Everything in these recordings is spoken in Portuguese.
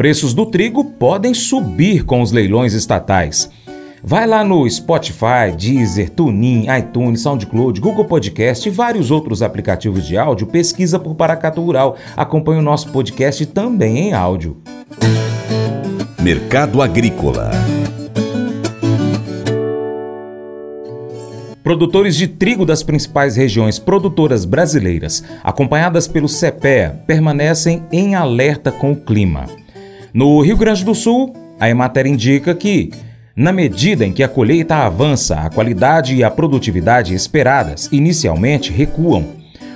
Preços do trigo podem subir com os leilões estatais. Vai lá no Spotify, Deezer, TuneIn, iTunes, SoundCloud, Google Podcast e vários outros aplicativos de áudio. Pesquisa por Paracatu Rural. Acompanhe o nosso podcast também em áudio. Mercado Agrícola. Produtores de trigo das principais regiões produtoras brasileiras, acompanhadas pelo CPEA, permanecem em alerta com o clima. No Rio Grande do Sul, a Emater indica que na medida em que a colheita avança, a qualidade e a produtividade esperadas inicialmente recuam,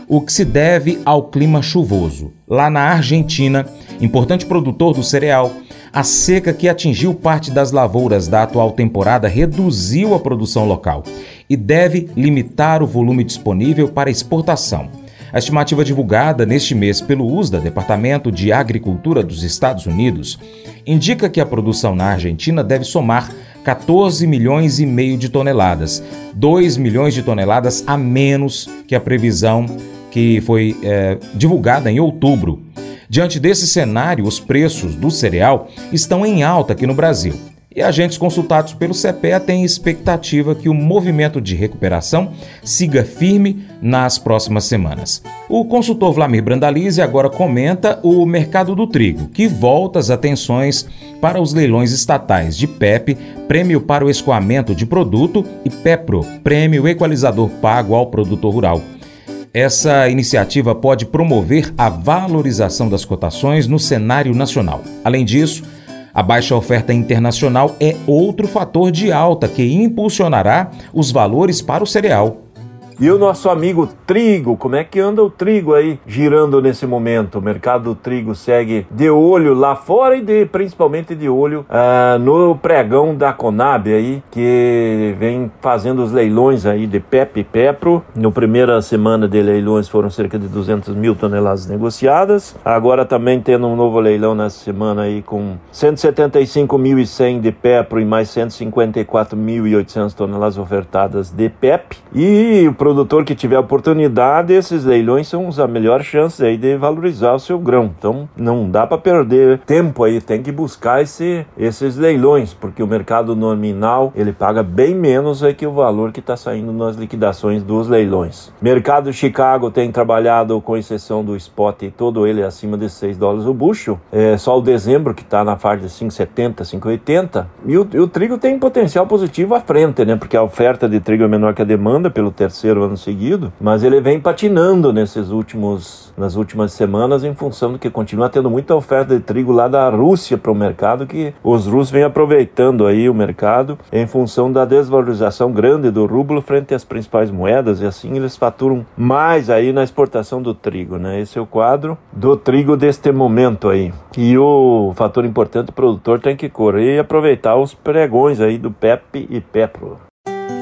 o que se deve ao clima chuvoso. Lá na Argentina, importante produtor do cereal, a seca que atingiu parte das lavouras da atual temporada reduziu a produção local e deve limitar o volume disponível para exportação. A estimativa divulgada neste mês pelo USDA, Departamento de Agricultura dos Estados Unidos, indica que a produção na Argentina deve somar 14 milhões e meio de toneladas, 2 milhões de toneladas a menos que a previsão que foi é, divulgada em outubro. Diante desse cenário, os preços do cereal estão em alta aqui no Brasil e agentes consultados pelo CPEA têm expectativa que o movimento de recuperação siga firme nas próximas semanas. O consultor Vlamir Brandalize agora comenta o mercado do trigo, que volta as atenções para os leilões estatais de PEP, Prêmio para o Escoamento de Produto, e PEPRO, Prêmio Equalizador Pago ao Produtor Rural. Essa iniciativa pode promover a valorização das cotações no cenário nacional. Além disso, a baixa oferta internacional é outro fator de alta que impulsionará os valores para o cereal. E o nosso amigo trigo, como é que anda o trigo aí girando nesse momento? O mercado do trigo segue de olho lá fora e de, principalmente de olho uh, no pregão da Conab aí, que vem fazendo os leilões aí de PEP e PEPRO. No primeira semana de leilões foram cerca de 200 mil toneladas negociadas. Agora também tendo um novo leilão nessa semana aí com 175.100 de PEPRO e mais 154.800 toneladas ofertadas de PEP. E o produtor que tiver oportunidade, esses leilões são a melhor chance aí de valorizar o seu grão. Então não dá para perder tempo aí, tem que buscar esse, esses leilões, porque o mercado nominal ele paga bem menos aí que o valor que está saindo nas liquidações dos leilões. Mercado Chicago tem trabalhado, com exceção do spot, todo ele acima de 6 dólares o bucho. É só o dezembro que está na faixa de 5,70, 5,80. E o, e o trigo tem potencial positivo à frente, né? Porque a oferta de trigo é menor que a demanda pelo terceiro terceiro ano seguido, mas ele vem patinando nesses últimos, nas últimas semanas em função do que continua tendo muita oferta de trigo lá da Rússia para o mercado, que os russos vêm aproveitando aí o mercado em função da desvalorização grande do rublo frente às principais moedas e assim eles faturam mais aí na exportação do trigo, né? Esse é o quadro do trigo deste momento aí. E o fator importante, o produtor tem que correr e aproveitar os pregões aí do PEP e PEPRO.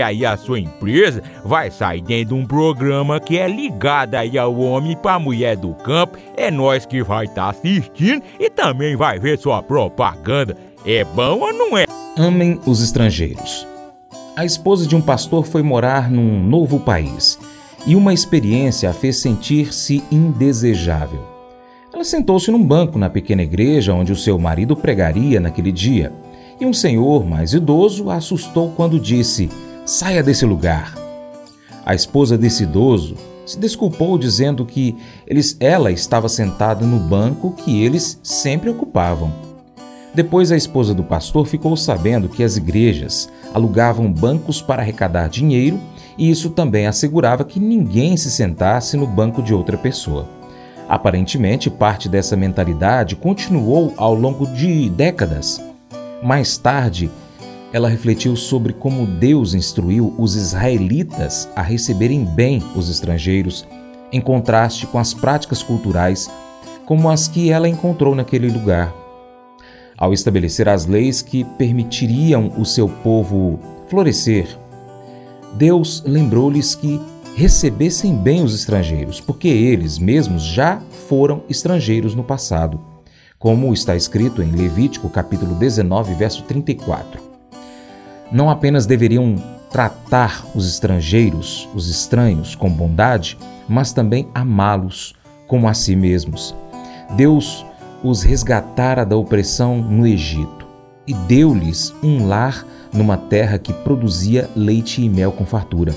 aí a sua empresa vai sair dentro de um programa que é ligado aí ao homem para mulher do campo. É nós que vai estar tá assistindo e também vai ver sua propaganda. É bom ou não é? Amem os estrangeiros. A esposa de um pastor foi morar num novo país e uma experiência a fez sentir-se indesejável. Ela sentou-se num banco na pequena igreja onde o seu marido pregaria naquele dia, e um senhor mais idoso a assustou quando disse: Saia desse lugar. A esposa desse idoso se desculpou dizendo que eles, ela estava sentada no banco que eles sempre ocupavam. Depois, a esposa do pastor ficou sabendo que as igrejas alugavam bancos para arrecadar dinheiro e isso também assegurava que ninguém se sentasse no banco de outra pessoa. Aparentemente, parte dessa mentalidade continuou ao longo de décadas. Mais tarde, ela refletiu sobre como Deus instruiu os israelitas a receberem bem os estrangeiros, em contraste com as práticas culturais como as que ela encontrou naquele lugar. ao estabelecer as leis que permitiriam o seu povo florescer, Deus lembrou-lhes que recebessem bem os estrangeiros, porque eles mesmos já foram estrangeiros no passado, como está escrito em Levítico capítulo 19, verso 34. Não apenas deveriam tratar os estrangeiros, os estranhos, com bondade, mas também amá-los como a si mesmos. Deus os resgatara da opressão no Egito e deu-lhes um lar numa terra que produzia leite e mel com fartura.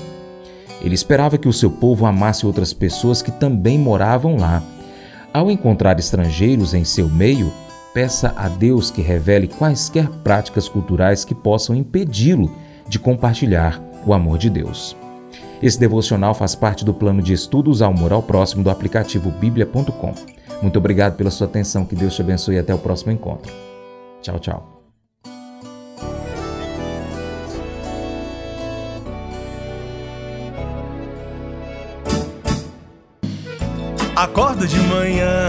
Ele esperava que o seu povo amasse outras pessoas que também moravam lá. Ao encontrar estrangeiros em seu meio, peça a Deus que revele quaisquer práticas culturais que possam impedi-lo de compartilhar o amor de Deus. Esse devocional faz parte do plano de estudos ao moral próximo do aplicativo bíblia.com. Muito obrigado pela sua atenção, que Deus te abençoe e até o próximo encontro. Tchau, tchau. Acordo de manhã